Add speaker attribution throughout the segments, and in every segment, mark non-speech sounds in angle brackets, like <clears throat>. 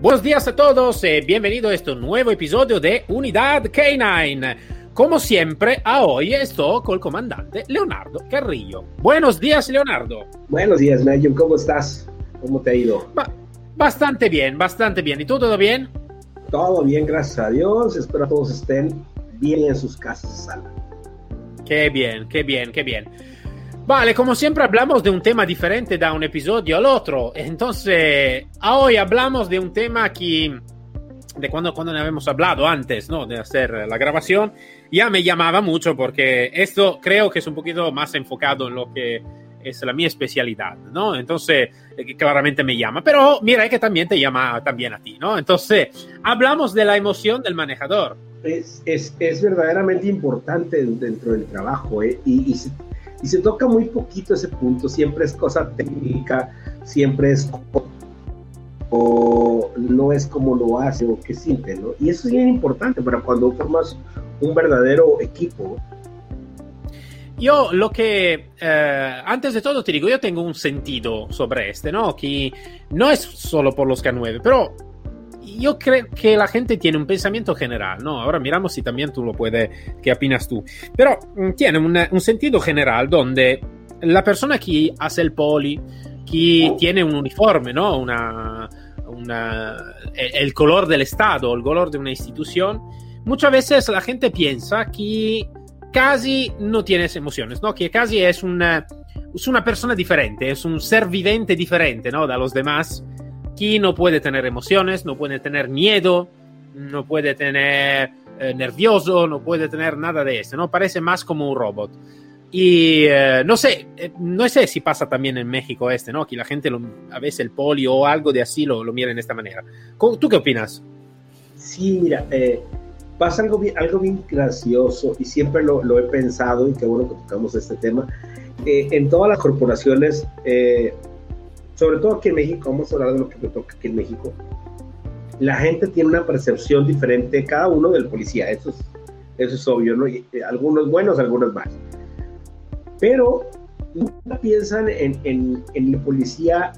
Speaker 1: Buenos días a todos y bienvenido a este nuevo episodio de Unidad K9. Como siempre, a hoy estoy con el comandante Leonardo Carrillo. Buenos días, Leonardo.
Speaker 2: Buenos días, Megan. ¿Cómo estás? ¿Cómo te ha ido?
Speaker 1: Ba- bastante bien, bastante bien. ¿Y tú todo bien?
Speaker 2: Todo bien, gracias a Dios. Espero todos estén bien en sus casas.
Speaker 1: Qué bien, qué bien, qué bien. Vale, como siempre hablamos de un tema diferente da un episodio al otro. Entonces, hoy hablamos de un tema que, de cuando, cuando habíamos hablado antes, ¿no? De hacer la grabación, ya me llamaba mucho porque esto creo que es un poquito más enfocado en lo que es la mi especialidad, ¿no? Entonces, eh, claramente me llama. Pero mira que también te llama también a ti, ¿no? Entonces, hablamos de la emoción del manejador.
Speaker 2: Es, es, es verdaderamente importante dentro del trabajo ¿eh? y, y, y, se, toca muy poquito ese punto. Siempre es cosa técnica, siempre es o no es como lo hace o qué siente, ¿no? Y eso es bien importante para cuando formas un verdadero equipo.
Speaker 1: Yo lo que, eh, antes de todo te digo, yo tengo un sentido sobre este, ¿no? Que no es solo por los K9, pero yo creo que la gente tiene un pensamiento general, ¿no? Ahora miramos si también tú lo puedes, qué opinas tú. Pero mm, tiene un, sentido general donde la persona que hace el poli, que tiene un uniforme, ¿no? Una, una, el color del Estado, el color de una institución, muchas veces la gente piensa que casi no tienes emociones, ¿no? Que casi es una, es una persona diferente, es un ser viviente diferente, ¿no? De los demás que no puede tener emociones, no puede tener miedo, no puede tener eh, nervioso, no puede tener nada de eso, ¿no? Parece más como un robot. Y eh, no sé, eh, no sé si pasa también en México este, ¿no? Que la gente lo, a veces el polio o algo de así lo, lo mira de esta manera. ¿Tú qué opinas?
Speaker 2: Sí, mira, pasa algo bien, algo bien gracioso y siempre lo, lo, he pensado y qué bueno que tocamos este tema. en todas las corporaciones, sobre todo aquí en México, vamos a hablar de lo que me toca aquí en México, la gente tiene una percepción diferente, cada uno del policía, eso es, eso es obvio, ¿no? Eh, algunos buenos, algunos malos. Pero nunca piensan en, en, en, el policía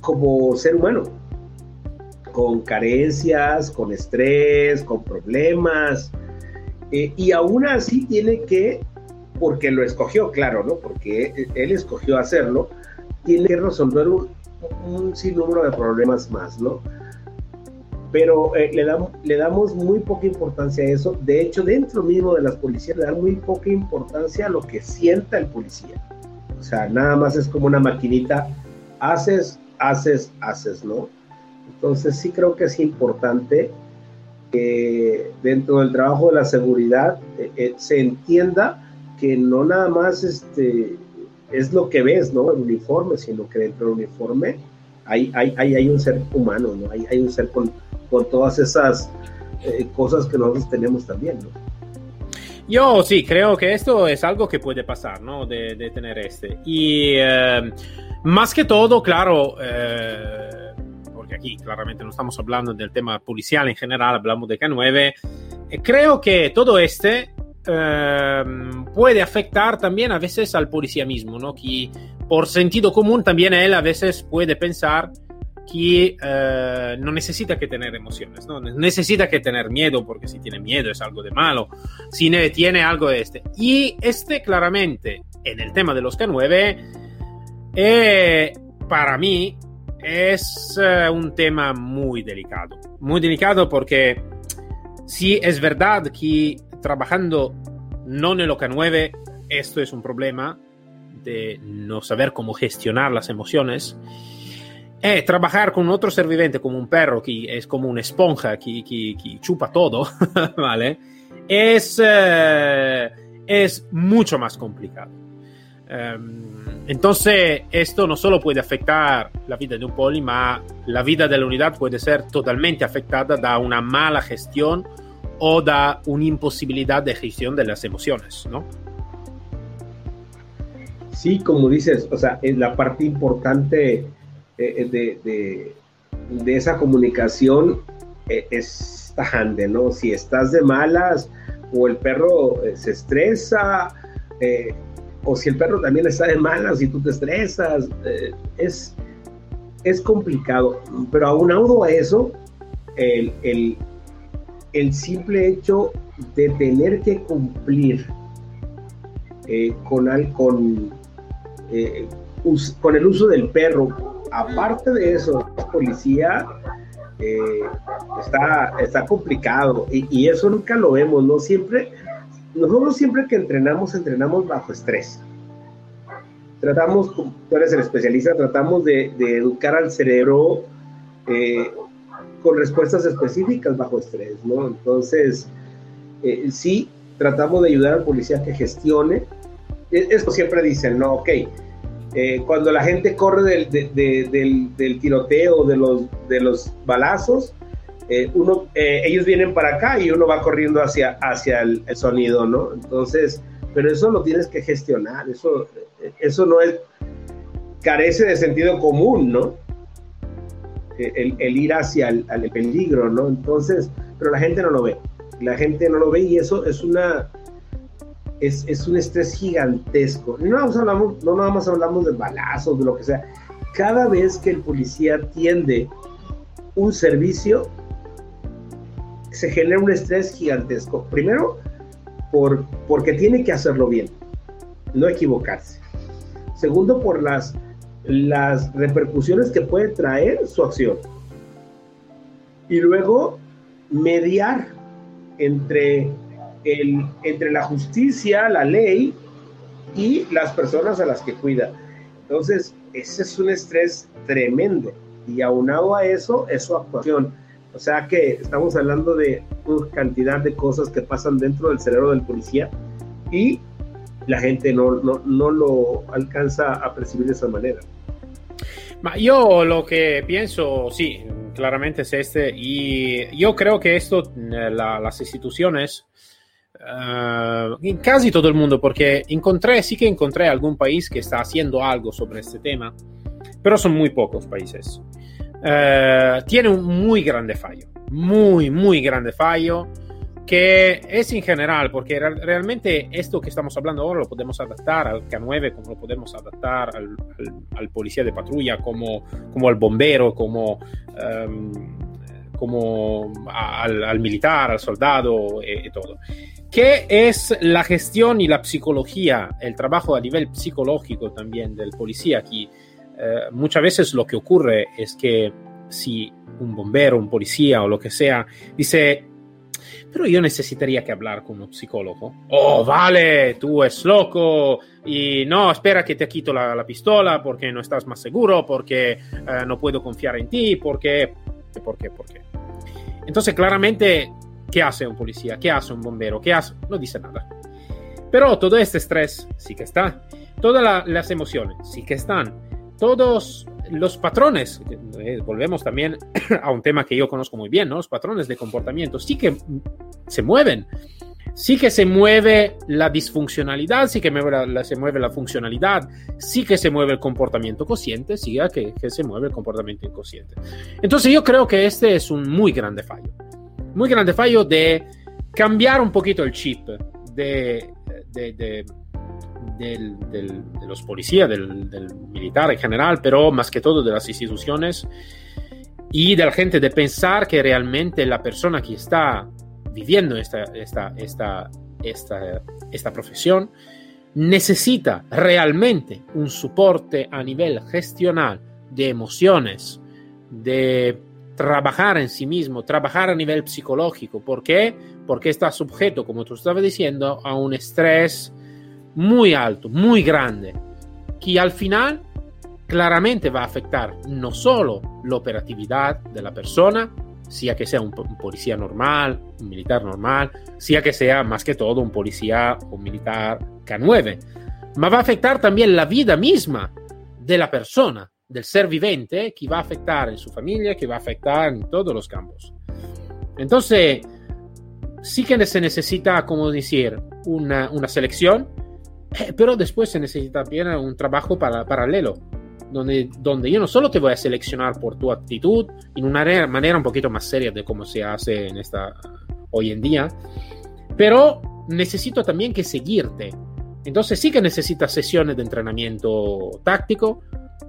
Speaker 2: como ser humano, con carencias, con estrés, con problemas, eh, y aún así tiene que, porque lo escogió, claro, ¿no? Porque él escogió hacerlo, tiene que resolver un, un sinnúmero de problemas más, ¿no? Pero eh, le, damos, le damos muy poca importancia a eso. De hecho, dentro mismo de las policías le dan muy poca importancia a lo que sienta el policía. O sea, nada más es como una maquinita, haces, haces, haces, ¿no? Entonces sí creo que es importante que dentro del trabajo de la seguridad eh, eh, se entienda que no nada más este, es lo que ves, ¿no? El uniforme, sino que dentro del uniforme hay, hay, hay, hay un ser humano, ¿no? Hay, hay un ser con, con todas esas eh, cosas que nosotros tenemos también, ¿no?
Speaker 1: Yo sí, creo que esto es algo que puede pasar, ¿no? De, de tener este. Y eh, más que todo, claro, eh, porque aquí claramente no estamos hablando del tema policial en general, hablamos de K9, creo que todo este eh, puede afectar también a veces al policía mismo, ¿no? Que por sentido común también él a veces puede pensar que eh, no necesita que tener emociones, ¿no? Necesita que tener miedo, porque si tiene miedo es algo de malo, si tiene algo de este. Y este claramente, en el tema de los K9, eh, para mí es uh, un tema muy delicado. Muy delicado porque si es verdad que trabajando no en el OK9, esto es un problema de no saber cómo gestionar las emociones. Eh, trabajar con otro ser viviente como un perro que es como una esponja que, que, que chupa todo, <laughs> ¿vale? Es, eh, es mucho más complicado. Um, entonces, esto no solo puede afectar la vida de un poli, ma la vida de la unidad puede ser totalmente afectada da una mala gestión o da una imposibilidad de gestión de las emociones, ¿no?
Speaker 2: Sí, como dices, o sea, es la parte importante eh, de, de, de, esa comunicación eh, es tajante, ¿no? Si estás de malas o el perro eh, se estresa, eh, o si el perro también está de malas y tú te estresas, eh, es, es complicado. Pero aunado a eso, el, el, el simple hecho de tener que cumplir eh, con, al, eh, con el uso del perro, aparte de eso, policía eh, está, está complicado y, eso nunca lo vemos, ¿no? Siempre, nosotros siempre que entrenamos, entrenamos bajo estrés. Tratamos, tú eres el especialista, tratamos de, educar al cerebro con respuestas específicas bajo estrés, ¿no? Entonces, eh, sí, tratamos de ayudar al policía que gestione. Esto siempre dicen, no, ok, eh, cuando la gente corre del, de, de, del, del, tiroteo, de los, de los balazos, eh, uno, eh, ellos vienen para acá y uno va corriendo hacia, hacia el, el, sonido, ¿no? Entonces, pero eso lo tienes que gestionar, eso, eso no es, carece de sentido común, ¿no? El, el ir hacia el, el, peligro, ¿no? Entonces, pero la gente no lo ve, la gente no lo ve y eso es una, es, un estrés gigantesco. No no nada más hablamos de balazos, de lo que sea. Cada vez que el policía atiende un servicio, se genera un estrés gigantesco. Primero, por, porque tiene que hacerlo bien, no equivocarse. Segundo, por las, las repercusiones que puede traer su acción. Y luego, mediar entre el, entre la justicia, la ley y las personas a las que cuida. Entonces, ese es un estrés tremendo. Y aunado a eso, es su actuación. O sea que estamos hablando de una cantidad de cosas que pasan dentro del cerebro del policía y la gente no, no, no lo alcanza a percibir de esa manera.
Speaker 1: Ma yo lo que pienso, sí, claramente es este, y yo creo que esto, la, las instituciones, Uh, en casi todo el mundo, porque encontré, sí que encontré algún país que está haciendo algo sobre este tema, pero son muy pocos países. Uh, tiene un muy grande fallo, muy, muy grande fallo, que es en general, porque realmente esto que estamos hablando ahora lo podemos adaptar al K9, como lo podemos adaptar al, al, al policía de patrulla, como, como al bombero, como... Um, como al, al, militar, al soldado y, y todo. ¿Qué es la gestión y la psicología, el trabajo a nivel psicológico también del policía aquí? Eh, muchas veces lo que ocurre es que si un bombero, un policía o lo que sea dice, pero yo necesitaría que hablar con un psicólogo. Oh, vale, tú es loco y no, espera que te quito la, la pistola porque no estás más seguro, porque eh, no puedo confiar en ti, porque, ¿por qué? Entonces, claramente ¿Qué hace un policía? ¿Qué hace un bombero? ¿Qué hace? No dice nada. Pero todo este estrés sí que está. Todas la, las emociones sí que están. Todos los patrones, eh, volvemos también <clears throat> a un tema que yo conozco muy bien, ¿no? Los patrones de comportamiento sí que se mueven. Sí que se mueve la disfuncionalidad, sí que se mueve la funcionalidad, sí que se mueve el comportamiento consciente, sí que, que se mueve el comportamiento inconsciente. Entonces yo creo que este es un muy grande fallo muy grande fallo de cambiar un poquito el chip de, de los policías, del, del, militar en general, pero más que todo de las instituciones y de la gente de pensar que realmente la persona que está viviendo esta, esta, esta, esta, esta profesión necesita realmente un soporte a nivel gestional de emociones, de trabajar en sí mismo, trabajar a nivel psicológico. ¿Por qué? Porque está sujeto, como tú estabas diciendo, a un estrés muy alto, muy grande, que al final claramente va a afectar no solo la operatividad de la persona, sea que sea un, policía normal, un militar normal, sea que sea más que todo un policía o militar K9, ma va a afectar también la vida misma de la persona, del ser vivente, que va a afectar en su familia, que va a afectar en todos los campos. Entonces, sí que se necesita, como decir, una, una selección, <clears throat> pero después se necesita también un trabajo para, paralelo, donde, donde yo no solo te voy a seleccionar por tu actitud, en una manera un poquito más seria de cómo se hace en esta, hoy en día, pero necesito también que seguirte. Entonces sí que necesitas sesiones de entrenamiento táctico,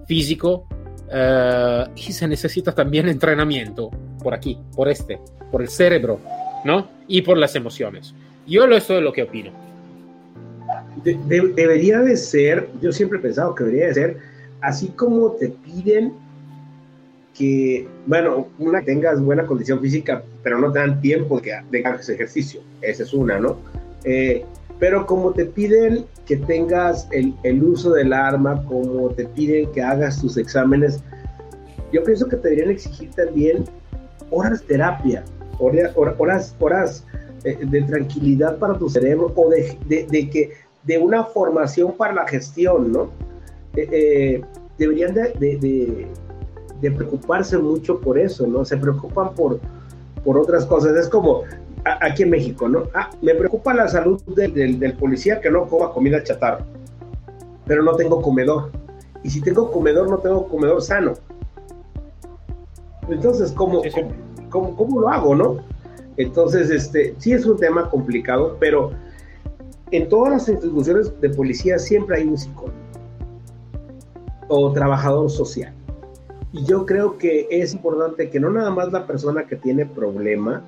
Speaker 1: físico, uh, y se necesita también entrenamiento por aquí, por este, por el cerebro, ¿no? Y por las emociones. Yo esto es lo que opino.
Speaker 2: De, de, debería de ser, yo siempre he pensado que debería de ser, así como te piden que, bueno, una tengas buena condición física, pero no te dan tiempo de que, ejercicio. Esa es una, ¿no? Eh, pero como te piden que tengas el, el, uso del arma, como te piden que hagas tus exámenes, yo pienso que deberían exigir también horas de terapia, horas, horas, horas de, de tranquilidad para tu cerebro o de, de, que de una formación para la gestión, ¿no? Eh, eh, deberían de, de preocuparse mucho por eso, ¿no? Se preocupan por, por otras cosas. Es como aquí en México, ¿no? Ah, me preocupa la salud del, del, policía que no coma comida chatarra, pero no tengo comedor. Y si tengo comedor, no tengo comedor sano. Entonces, ¿cómo, cómo, cómo lo hago, no? Entonces, este, sí es un tema complicado, pero en todas las instituciones de policía siempre hay un psicólogo o trabajador social. Y yo creo que es importante que no nada más la persona que tiene problema,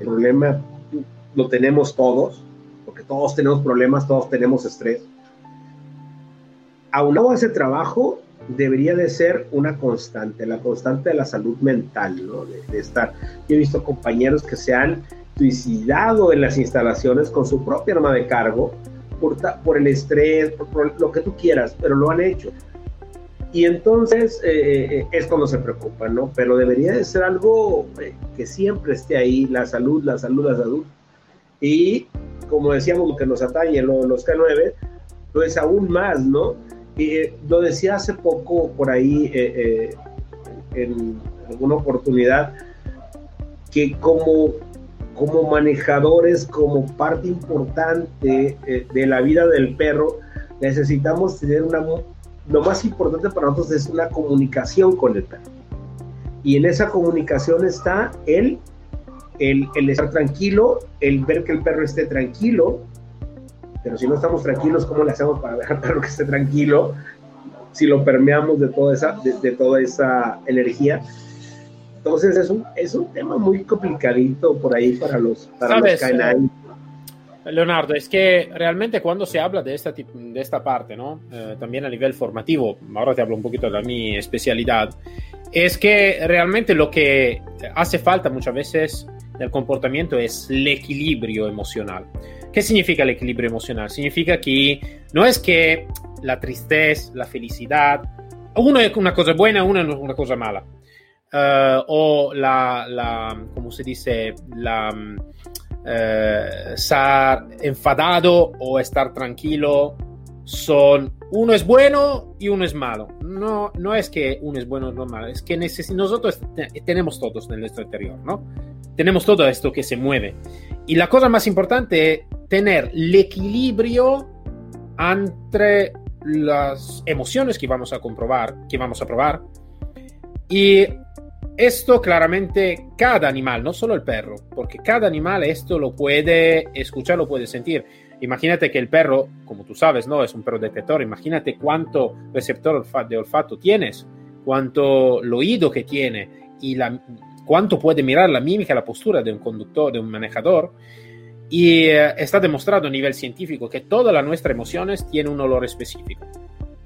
Speaker 2: el problema lo tenemos todos, porque todos tenemos problemas, todos tenemos estrés. Aunado a ese trabajo, debería de ser una constante, la constante de la salud mental, ¿no? De, de, estar. Yo he visto compañeros que se han suicidado en las instalaciones con su propia arma de cargo por, por el estrés, por, por, lo que tú quieras, pero lo han hecho. Y entonces eh, es cuando se preocupan, ¿no? Pero debería de ser algo eh, que siempre esté ahí, la salud, la salud, la salud. Y como decíamos, lo que nos atañe, lo, los K9, lo es aún más, ¿no? Y eh, lo decía hace poco por ahí eh, en alguna oportunidad, que como, como manejadores, como parte importante de la vida del perro, necesitamos tener una lo más importante para nosotros es una comunicación con el perro. Y en esa comunicación está el, el, estar tranquilo, el ver que el perro esté tranquilo, pero si no estamos tranquilos, ¿cómo le hacemos para dejar al perro que esté tranquilo? Si lo permeamos de toda esa, de toda esa energía. Entonces es un, es un tema muy complicadito por ahí para los, para los canines.
Speaker 1: Leonardo, es que realmente cuando se habla de esta, de esta parte, ¿no? Eh, también a nivel formativo, ahora te hablo un poquito de mi especialidad, es que realmente lo que hace falta muchas veces del comportamiento es el equilibrio emocional. ¿Qué significa el equilibrio emocional? Significa que no es que la tristeza, la felicidad, uno es una cosa buena, uno es una cosa mala. Uh, o la, la, ¿cómo se dice? La eh, estar enfadado o estar tranquilo son uno es bueno y uno es malo. No, no es que uno es bueno o no malo, es que nosotros tenemos todos en nuestro interior, ¿no? Tenemos todo esto que se mueve. Y la cosa más importante es tener el equilibrio entre las emociones que vamos a comprobar, que vamos a probar, y esto claramente cada animal, no solo el perro, porque cada animal esto lo puede escuchar, lo puede sentir. Imagínate que el perro, como tú sabes, no es un perro detector, imagínate cuánto receptor de olfato tienes, cuánto oído que tiene y la, cuánto puede mirar la mímica, la postura de un conductor, de un manejador. Y eh, está demostrado a nivel científico que todas las nuestras emociones tienen un olor específico.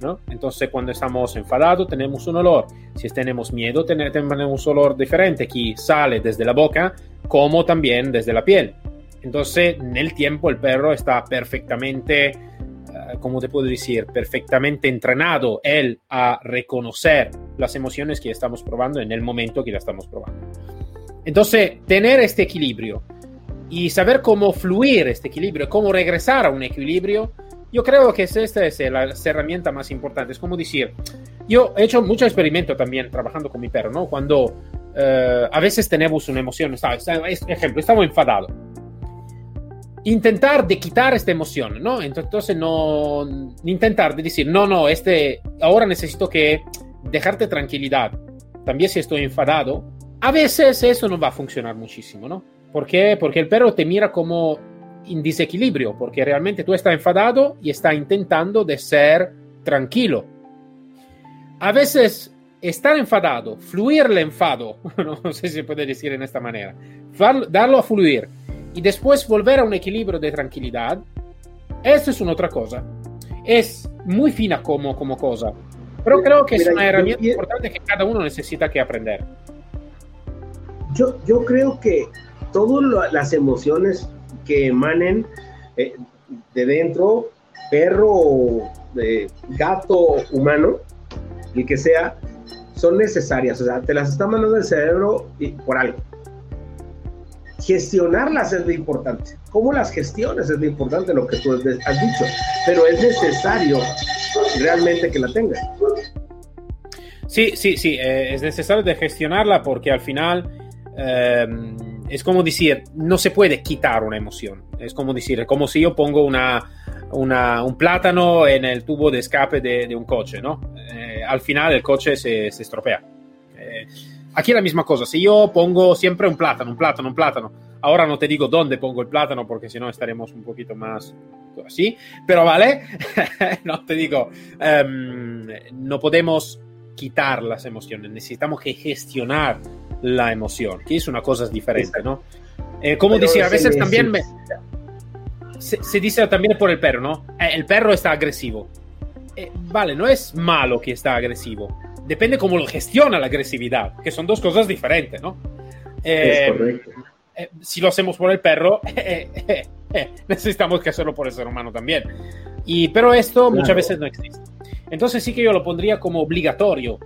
Speaker 1: ¿No? Entonces, cuando estamos enfadados, tenemos un olor. Si tenemos miedo, tenemos un olor diferente que sale desde la boca como también desde la piel. Entonces, en el tiempo, el perro está perfectamente, uh, ¿cómo te puedo decir? Perfectamente entrenado él a reconocer las emociones que estamos probando en el momento que la estamos probando. Entonces, tener este equilibrio y saber cómo fluir este equilibrio, cómo regresar a un equilibrio, yo creo que esta es la herramienta más importante. Es como decir, yo he hecho mucho experimento también trabajando con mi perro, ¿no? Cuando eh, a veces tenemos una emoción, ejemplo, estamos enfadados. Intentar de quitar esta emoción, ¿no? Entonces no intentar de decir, no, no, este, ahora necesito que dejarte tranquilidad. También si estoy enfadado, a veces eso no va a funcionar muchísimo, ¿no? ¿Por qué? Porque el perro te mira como en desequilibrio, porque realmente tú estás enfadado y está intentando de ser tranquilo. A veces estar enfadado, fluir el enfado, <laughs> no sé si se puede decir en esta manera, darlo a fluir y después volver a un equilibrio de tranquilidad, eso es una otra cosa. Es muy fina como, como cosa, pero creo que es una herramienta importante que cada uno necesita que aprender.
Speaker 2: Yo, yo creo que todas las emociones que emanen eh, de dentro, perro, gato, humano, el que sea, son necesarias. O sea, te las está mandando el cerebro por algo. Gestionarlas es lo importante. ¿Cómo las gestiones es lo importante, lo que tú has dicho? Pero es necesario realmente que la tengas.
Speaker 1: Sí, sí, sí, eh, es necesario de gestionarla porque al final eh, es como decir, no se puede quitar una emoción. Es como decir, como si yo pongo una, un plátano en el tubo de escape de, un coche, ¿no? Eh, al final el coche se, se estropea. Eh, aquí es la misma cosa. Si yo pongo siempre un plátano, un plátano, un plátano, ahora no te digo dónde pongo el plátano porque si no estaremos un poquito más así, pero vale, <laughs> no te digo, em, no podemos quitar las emociones, necesitamos que gestionar la emoción, que es una cosa diferente, ¿no? Eh, como decía, a veces también me, se, dice también por el perro, ¿no? Eh, el perro está agresivo. Eh, vale, no es malo que está agresivo. Depende cómo lo gestiona la agresividad, que son dos cosas diferentes, ¿no?
Speaker 2: es correcto.
Speaker 1: si lo hacemos por el perro, <laughs> necesitamos que hacerlo por el ser humano también. Y, pero esto muchas veces no existe. Entonces sí que yo lo pondría como obligatorio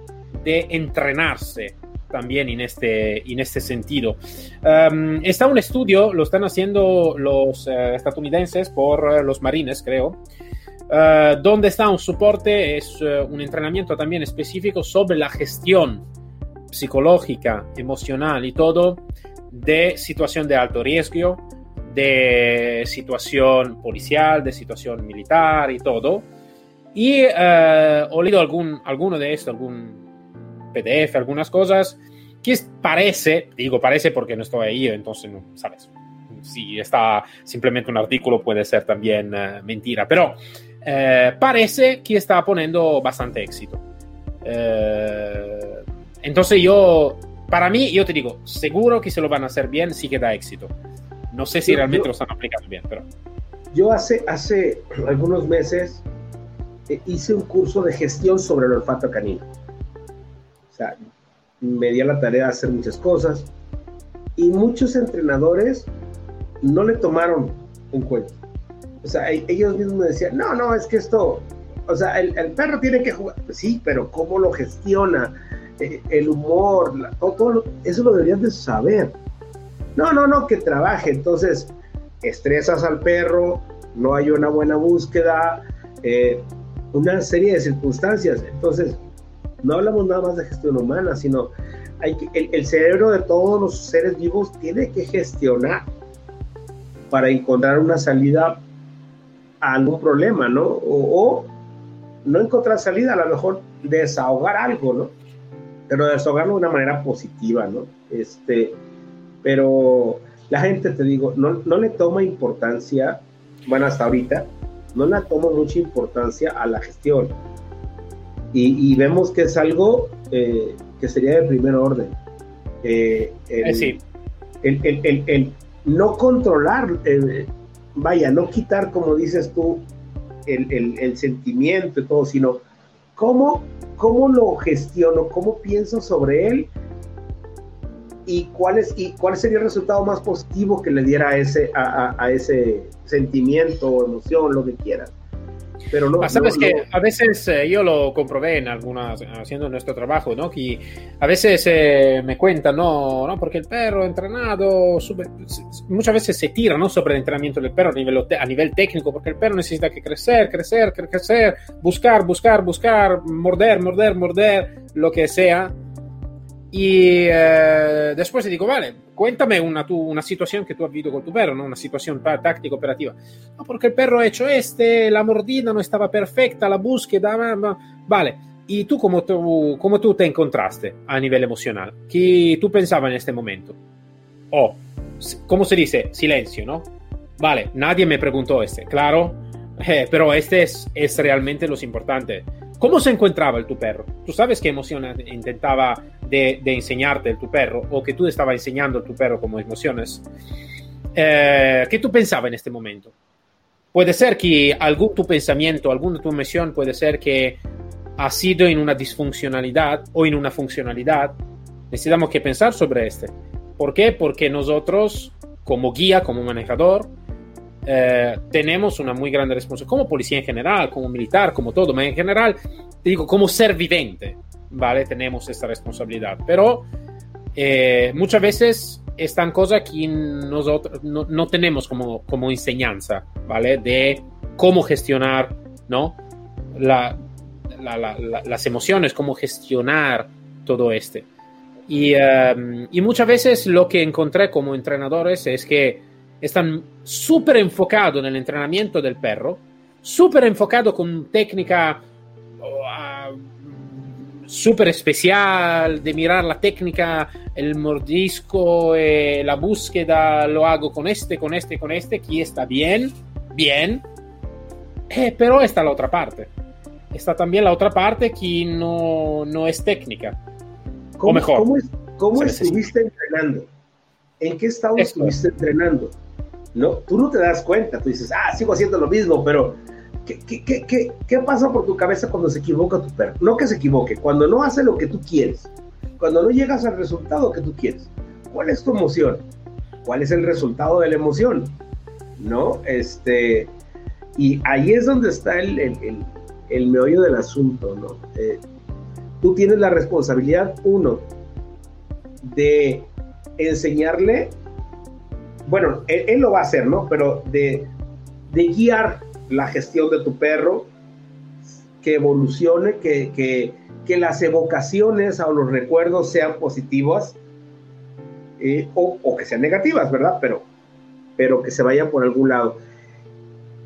Speaker 1: de entrenarse también en este, en este sentido. Um, está un estudio, lo están haciendo los uh, estadounidenses por uh, los marines, creo, uh, donde está un soporte, es un entrenamiento también específico sobre la gestión psicológica, emocional y todo de situación de alto riesgo, de situación policial, de situación militar y todo. Y he leído algún, alguno de esto, algún PDF, algunas cosas, que parece, digo parece porque no estoy ahí, entonces no, sabes, si está simplemente un artículo puede ser también uh, mentira, pero eh, parece que está poniendo bastante éxito. Eh, entonces yo, para mí, yo te digo, seguro que se lo van a hacer bien, sí que da éxito. No sé si realmente lo están aplicando bien, pero...
Speaker 2: Yo hace, hace algunos meses hice un curso de gestión sobre el olfato canino. O sea, me di a la tarea de hacer muchas cosas y muchos entrenadores no le tomaron en cuenta. O sea, e-, ellos mismos me decían, no, no, es que esto, o sea, el, perro tiene que jugar. Sí, pero ¿cómo lo gestiona? Eh, el humor, todo, eso lo deberían de saber. No, no, no, que trabaje. Entonces, estresas al perro, no hay una buena búsqueda, eh, una serie de circunstancias. Entonces, no hablamos nada más de gestión humana, sino hay que, el, cerebro de todos los seres vivos tiene que gestionar para encontrar una salida a algún problema, ¿no? O, no encontrar salida, a lo mejor desahogar algo, ¿no? Pero desahogarlo de una manera positiva, ¿no? Este, pero la gente, te digo, no, no le toma importancia, bueno, hasta ahorita, no le toma mucha importancia a la gestión y, vemos que es algo eh, que sería de primer orden.
Speaker 1: Eh, el,
Speaker 2: el, el, no controlar, eh, vaya, no quitar, como dices tú, el, sentimiento y todo, sino cómo, cómo lo gestiono, cómo pienso sobre él y cuál, es, y cuál sería el resultado más positivo que le diera a ese, a, a ese sentimiento o emoción, lo que quieras. Pero no.
Speaker 1: Ah, sabes
Speaker 2: no,
Speaker 1: que a veces eh, yo lo comprobé en algunas, haciendo nuestro trabajo, ¿no? Que a veces eh, me cuentan, no, no, porque el perro entrenado, sube- muchas veces se tira, ¿no? Sobre el entrenamiento del perro a nivel, a nivel técnico, porque el perro necesita que crecer, crecer, cre- crecer, buscar, buscar, buscar, morder, morder, morder, lo que sea. Y eh, después te digo, vale, cuéntame una, tu- una situación que tú has vivido con tu perro, ¿no? Una situación táctica, operativa. No, porque el perro ha hecho este, la mordida no estaba perfecta, la búsqueda, ma- ma- vale. ¿Y tú cómo, tú cómo tú te encontraste a nivel emocional? ¿Qué tú pensabas en este momento? O, s- ¿cómo se dice? Silencio, ¿no? Vale, nadie me preguntó este, claro, eh, <laughs> pero este es, es realmente lo importante. ¿Cómo se encontraba el tu perro? ¿Tú sabes qué emoción intentaba de, enseñarte el tu perro o que tú estaba enseñando el tu perro como emociones? Eh, ¿Qué tú pensabas en este momento? Puede ser que algún tu pensamiento, alguna tu emoción puede ser que ha sido en una disfuncionalidad o en una funcionalidad. Necesitamos que pensar sobre este. ¿Por qué? Porque nosotros, como guía, como manejador, eh, tenemos una muy grande responsabilidad, como policía en general, como militar, como todo, en general, digo, como ser vivente, ¿vale? Tenemos esta responsabilidad. Pero eh, muchas veces están cosas que nosotros no, no tenemos como, como enseñanza, ¿vale? De cómo gestionar, ¿no? La, la, la, las emociones, cómo gestionar todo este. Y, um, y, muchas veces lo que encontré como entrenadores es que están súper enfocados en el entrenamiento del perro, súper enfocados con técnica uh, súper especial de mirar la técnica, el mordisco, eh, la búsqueda, lo hago con este, con este, con este, que está bien, bien, eh, pero está la otra parte. Está también la otra parte que no, no es técnica.
Speaker 2: ¿Cómo,
Speaker 1: o mejor.
Speaker 2: ¿Cómo, es, cómo estuviste entrenando? ¿En qué estado Esto. estuviste entrenando? ¿No? Tú no te das cuenta, tú dices, ah, sigo haciendo lo mismo, pero ¿qué, qué, qué, qué pasa por tu cabeza cuando se equivoca tu perro? No que se equivoque, cuando no hace lo que tú quieres, cuando no llegas al resultado que tú quieres. ¿Cuál es tu emoción? ¿Cuál es el resultado de la emoción? ¿No? Este, y ahí es donde está el, el, el, el meollo del asunto, ¿no? Eh, tú tienes la responsabilidad, uno, de enseñarle, bueno, él, lo va a hacer, ¿no? Pero de, guiar la gestión de tu perro, que evolucione, que, que, que las evocaciones o los recuerdos sean positivas eh, o, o, que sean negativas, ¿verdad? Pero, pero que se vayan por algún lado.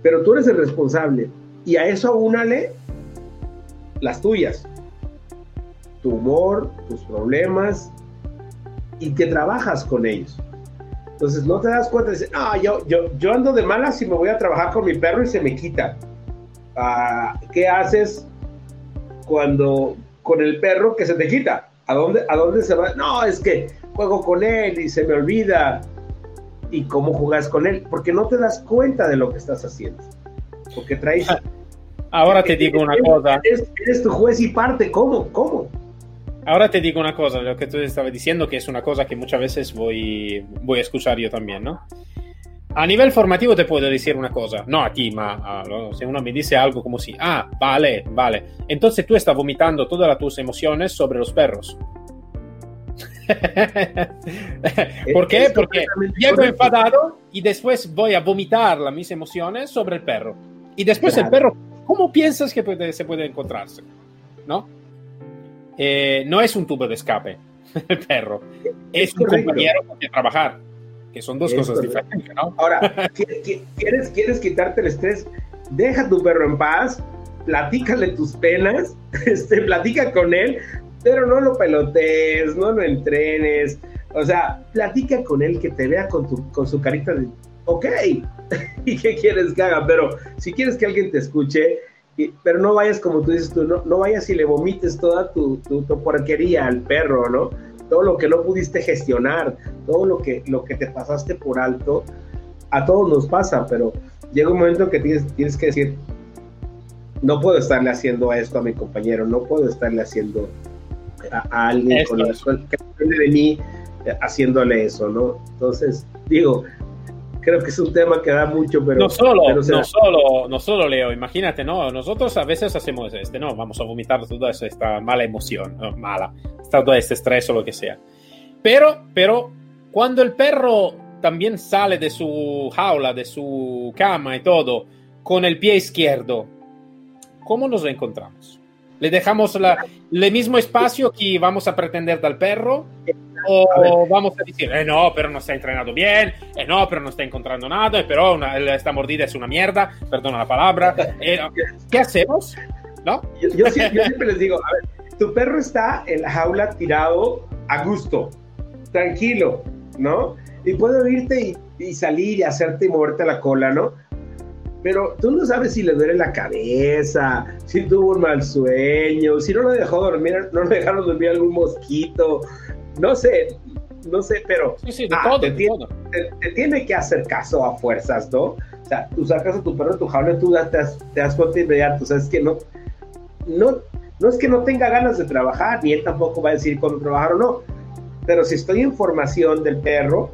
Speaker 2: Pero tú eres el responsable y a eso aúnale las tuyas, tu humor, tus problemas y que trabajas con ellos. Entonces no te das cuenta, dices, ah, yo, yo, yo ando de malas y me voy a trabajar con mi perro y se me quita. Ah, ¿Qué haces cuando con el perro que se te quita? ¿A dónde, ¿A dónde se va? No, es que juego con él y se me olvida. ¿Y cómo jugas con él? Porque no te das cuenta de lo que estás haciendo. Porque traes...
Speaker 1: Ahora te digo una cosa.
Speaker 2: Eres, eres tu juez y parte. ¿Cómo? ¿Cómo?
Speaker 1: Ahora te digo una cosa, lo que tú estabas diciendo, que es una cosa que muchas veces voy, voy a escuchar yo también, ¿no? A nivel formativo te puedo decir una cosa, no a ti, ma a, no, si uno me dice algo como si, ah, vale, vale, entonces tú estás vomitando todas tus emociones sobre los perros. <laughs> ¿Por qué? Es Porque llego enfadado y después voy a vomitar las mis emociones sobre el perro. Y después claro. el perro, ¿cómo piensas que puede, se puede encontrarse? ¿No? Eh, no es un tubo de escape, <laughs> el perro. Es, es un correcto. compañero con quien trabajar, que son dos es cosas correcto. diferentes, ¿no?
Speaker 2: Ahora, ¿quieres, ¿quieres quitarte el estrés? Deja a tu perro en paz, platícale tus penas, <laughs> este, platica con él, pero no lo pelotees, no lo entrenes. O sea, platica con él, que te vea con, tu, con su carita de, ok, <laughs> ¿y qué quieres que haga? Pero si quieres que alguien te escuche, pero no vayas como tú dices tú, no, no vayas y le vomites toda tu, tu, tu, porquería al perro, ¿no? Todo lo que no pudiste gestionar, todo lo que, lo que te pasaste por alto, a todos nos pasa, pero llega un momento que tienes, tienes que decir, no puedo estarle haciendo esto a mi compañero, no puedo estarle haciendo a, a alguien con la, que depende de mí haciéndole eso, ¿no? Entonces, digo, creo que es un tema que da mucho, pero...
Speaker 1: No solo,
Speaker 2: pero
Speaker 1: no solo, no solo, Leo, imagínate, ¿no? Nosotros a veces hacemos este, ¿no? Vamos a vomitar toda esta mala emoción, ¿no? mala, todo este estrés o lo que sea. Pero, pero, cuando el perro también sale de su jaula, de su cama y todo, con el pie izquierdo, ¿cómo nos encontramos? ¿Le dejamos la, el mismo espacio que vamos a pretender del perro? ¿O vamos a decir, eh, no, pero no está entrenado bien, eh, no, pero no está encontrando nada, eh, pero una, esta mordida es una mierda, perdona la palabra. <laughs> Eh, ¿Qué hacemos? ¿No?
Speaker 2: Yo, yo, siempre, yo <laughs> siempre les digo, a ver, tu perro está en la jaula tirado a gusto, tranquilo, ¿no? Y puede irte y, y, salir y hacerte y moverte la cola, ¿no? Pero tú no sabes si le duele la cabeza, si tuvo un mal sueño, si no lo dejó dormir, no lo dejaron dormir algún mosquito, no sé, no sé, pero
Speaker 1: sí, sí, de ah, todo,
Speaker 2: te,
Speaker 1: de
Speaker 2: tiene,
Speaker 1: todo.
Speaker 2: Te, te, tiene que hacer caso a fuerzas, ¿no? O sea, tú sacas a tu perro de tu jaula y tú te das, te das cuenta inmediato, o sea, es que no, no, no es que no tenga ganas de trabajar, ni él tampoco va a decir cuándo trabajar o no, pero si estoy en formación del perro,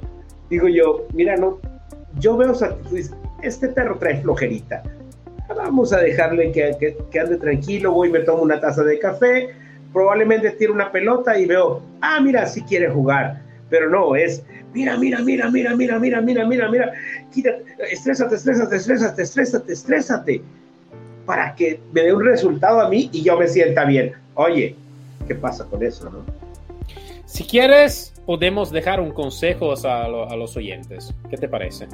Speaker 2: digo yo, mira, no, yo veo, este perro trae flojerita, vamos a dejarle que, que, que ande tranquilo, voy y me tomo una taza de café, probablemente tire una pelota y veo, ah, mira, si sí quiere jugar, pero no, es, mira, mira, mira, mira, mira, mira, mira, mira, mira, quítate, estrésate, estrésate, estrésate, estrésate, estrésate, para que me dé un resultado a mí y yo me sienta bien. Oye, ¿qué pasa con eso, no?
Speaker 1: Si quieres, podemos dejar un consejo a, lo, a los oyentes. ¿Qué te parece?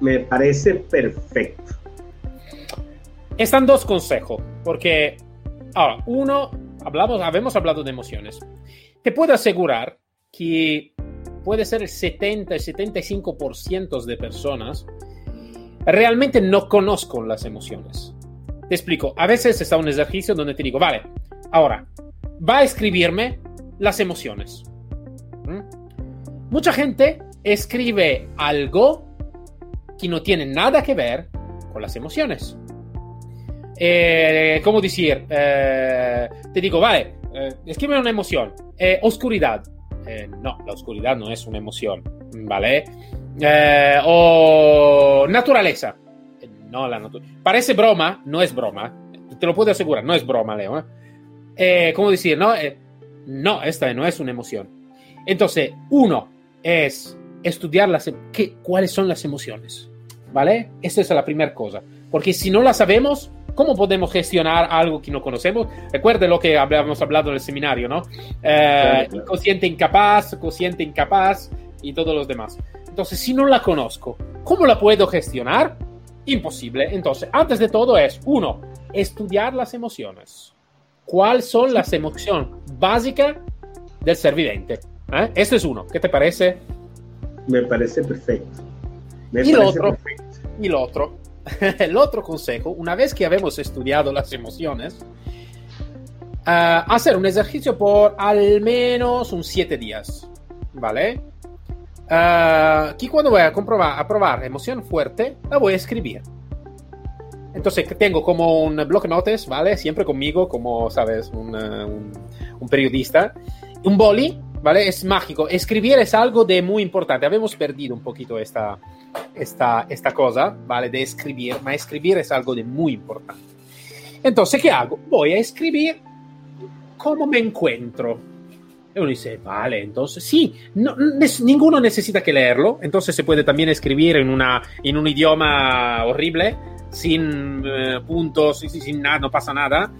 Speaker 2: Me parece perfecto.
Speaker 1: Están dos consejos, porque Ahora, uno, hablamos, habemos hablado de emociones. Te puedo asegurar que puede ser el 70, el 75% de personas realmente no conozco las emociones. Te explico, a veces está un ejercicio donde te digo, vale, ahora, va a escribirme las emociones. ¿Mm? Mucha gente escribe algo que no tiene nada que ver con las emociones eh, ¿cómo decir? Eh, te digo, vale, eh, escribe una emoción. Eh, oscuridad. No, la oscuridad no es una emoción, ¿vale? O naturaleza. No, la naturaleza. Parece broma, no es broma. Te lo puedo asegurar, no es broma, Leo. ¿Cómo decir? No, no, esta no es una emoción. Entonces, uno es estudiar las, ¿qué, cuáles son las emociones, ¿vale? Esa es la primera cosa. Porque si no la sabemos, ¿Cómo podemos gestionar algo que no conocemos? Recuerde lo que habíamos hablado en el seminario, ¿no? Eh, claro. Consciente incapaz, consciente incapaz y todos los demás. Entonces, si no la conozco, ¿cómo la puedo gestionar? Imposible. Entonces, antes de todo es, uno, estudiar las emociones. ¿Cuáles son las emociones básicas del ser viviente? ¿Eh? Es uno. ¿Qué te parece?
Speaker 2: Me parece perfecto. Me
Speaker 1: y,
Speaker 2: parece
Speaker 1: lo otro,
Speaker 2: perfecto.
Speaker 1: y lo otro, <laughs> el otro consejo, una vez que habemos estudiado las emociones, uh, hacer un ejercicio por al menos un 7 días, ¿vale? Uh, que cuando voy a comprobar, a probar emoción fuerte, la voy a escribir. Entonces tengo como un block notes, ¿vale? Siempre conmigo, como, ¿sabes? Un, uh, un, un periodista. Un boli, ¿vale? Es mágico. Escribir es algo de muy importante. Habemos perdido un poquito esta, esta, esta cosa, ¿vale? De escribir, pero escribir es algo de muy importante. Entonces, ¿qué hago? Voy a escribir cómo me encuentro. Y uno dice, vale, entonces sí, no, ninguno necesita que leerlo, entonces se puede también escribir en, una, en un idioma horrible, sin uh, puntos, sin, sin nada, no pasa nada.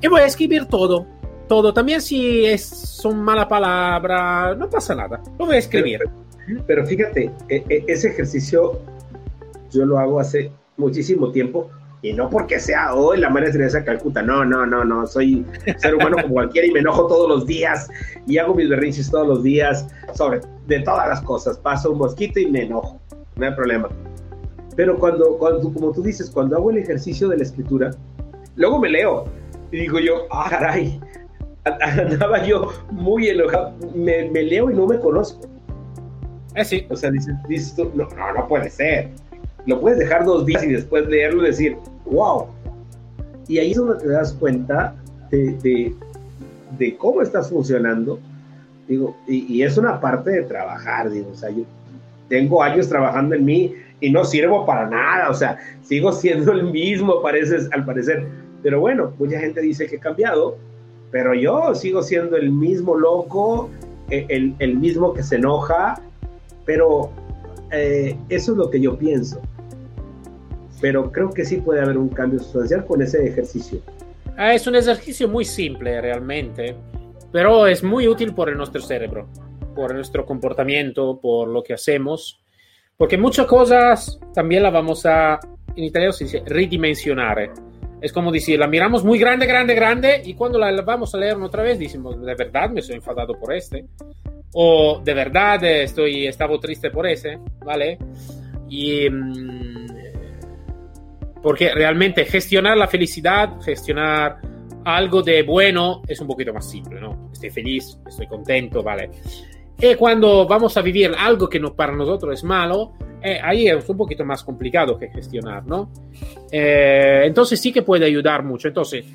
Speaker 1: Y voy a escribir todo, todo. También si es, son mala palabra, no pasa nada, lo voy a escribir.
Speaker 2: Pero, fíjate, ese ejercicio yo lo hago hace muchísimo tiempo y no porque sea hoy la Madre Teresa de Calcuta, no, no, no, no, soy ser humano como cualquiera y me enojo todos los días y hago mis berrinches todos los días sobre de todas las cosas, paso un mosquito y me enojo, no hay problema. Pero cuando, cuando, como tú dices, cuando hago el ejercicio de la escritura, luego me leo y digo yo, ah, caray, <laughs> andaba yo muy enojado, me, me leo y no me conozco.
Speaker 1: Eh, sí.
Speaker 2: O sea, dices, dices tú, no, no, no puede ser. Lo puedes dejar dos días y después leerlo y decir, wow. Y ahí es donde te das cuenta de, de, de cómo estás funcionando. Digo, y, y, es una parte de trabajar, digo, o sea, yo, tengo años trabajando en mí y no sirvo para nada, o sea, sigo siendo el mismo, parece, al parecer. Pero bueno, mucha gente dice que he cambiado, pero yo sigo siendo el mismo loco, e, el, mismo que se enoja, pero eh, eso es lo que yo pienso. Pero creo que sí puede haber un cambio sustancial con ese ejercicio.
Speaker 1: Ah, es un ejercicio muy simple realmente, pero es muy útil por nuestro cerebro, por nuestro comportamiento, por lo que hacemos, porque muchas cosas también las vamos a, en italiano se dice ridimensionare. Es como decir, la miramos muy grande, grande, grande, y cuando la vamos a leer otra vez, decimos, de verdad me estoy enfadado por este, o de verdad estoy, estaba triste por ese, ¿vale? Y. Mm, porque realmente gestionar la felicidad, gestionar algo de bueno es un poquito más simple, ¿no? Estoy feliz, estoy contento, ¿vale? Y cuando vamos a vivir algo que no, para nosotros es malo, eh, ahí es un poquito más complicado que gestionar, ¿no? Eh, entonces sí que puede ayudar mucho. Entonces,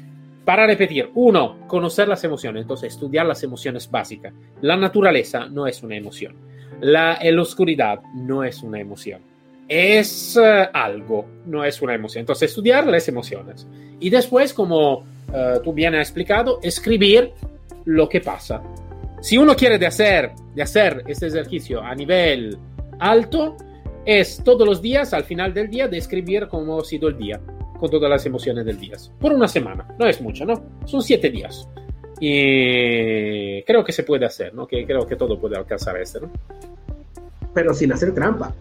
Speaker 1: para repetir, uno, conocer las emociones, entonces estudiar las emociones básicas. La naturaleza no es una emoción. La, la oscuridad no es una emoción. Es uh, algo, no es una emoción. Entonces, estudiar las emociones. Y después, como uh, tú bien has explicado, escribir lo que pasa. Si uno quiere de hacer, de hacer este ejercicio a nivel alto, es todos los días, al final del día, de escribir cómo ha sido el día con todas las emociones del día. Por una semana. No es mucho, ¿no? Son siete días. Y creo que se puede hacer, ¿no? Que creo que todo puede alcanzar este, ¿no?
Speaker 2: Pero sin hacer trampa.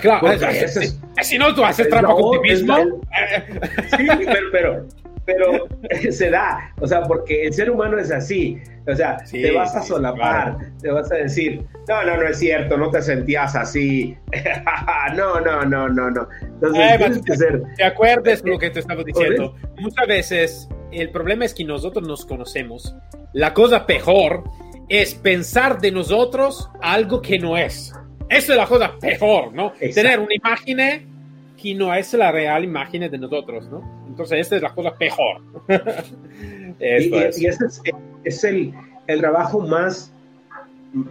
Speaker 1: claro, es, es, es, si no, tú haces trampa con ti mismo. <laughs>
Speaker 2: sí, pero, pero, pero <laughs> se da, o sea, porque el ser humano es así, o sea, sí, te vas a solapar, claro. te vas a decir, no, no, no es cierto, no te sentías así, <laughs> no, no, no, no, no. Entonces,
Speaker 1: tienes que ser... ¿Te acuerdas lo que te estaba <laughs> diciendo? Muchas veces el problema es que nosotros nos conocemos. La cosa peor es pensar de nosotros algo que no es. Eso es la cosa peor, ¿no? Exacto. Tener una imagen que no es la real imagen de nosotros, ¿no? Entonces, esta es la cosa peor. <laughs>
Speaker 2: y, es. y ese es, es el, el, trabajo más,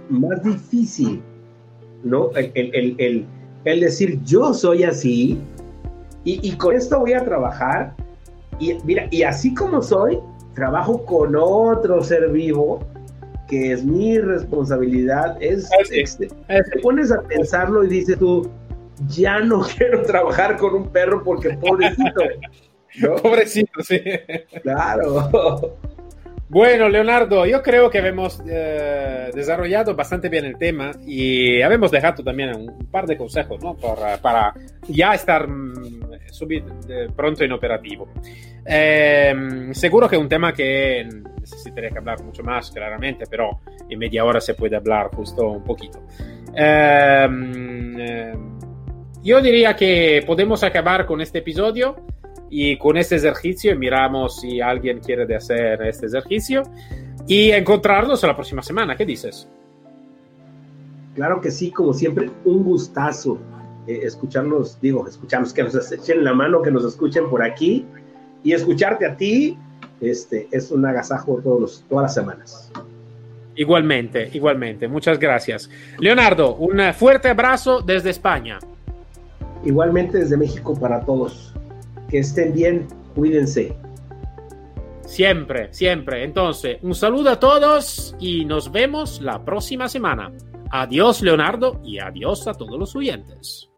Speaker 2: más difícil, ¿no? El, el, el, el decir, yo soy así y, y, con esto voy a trabajar. Y mira, y así como soy, trabajo con otro ser vivo que es mi responsabilidad. Es, es, es, te pones a pensarlo y dices tú, ya no <laughs> quiero trabajar con un perro porque <laughs> pobrecito.
Speaker 1: ¿No? <laughs> Pobrecito, sí.
Speaker 2: Claro.
Speaker 1: Bueno, Leonardo, yo creo que hemos eh, desarrollado bastante bien el tema y habemos dejado también un par de consejos ¿no? para, para ya estar mm, subir, pronto en operativo. Eh, seguro que es un tema que necesitaría que hablar mucho más, claramente, pero en media hora se puede hablar justo un poquito. Eh, yo diría que podemos acabar con este episodio y con este ejercicio miramos si alguien quiere de hacer este ejercicio y encontrarnos la próxima semana. ¿Qué dices?
Speaker 2: Claro que sí, como siempre, un gustazo eh, escucharnos, digo, escucharnos, que nos echen la mano, que nos escuchen por aquí y escucharte a ti este, es un agasajo todos los, todas las semanas.
Speaker 1: Igualmente, igualmente. Muchas gracias. Leonardo, un fuerte abrazo desde España.
Speaker 2: Igualmente desde México para todos. Que estén bien, cuídense.
Speaker 1: Siempre, siempre. Entonces, un saludo a todos y nos vemos la próxima semana. Adiós, Leonardo, y adiós a todos los oyentes.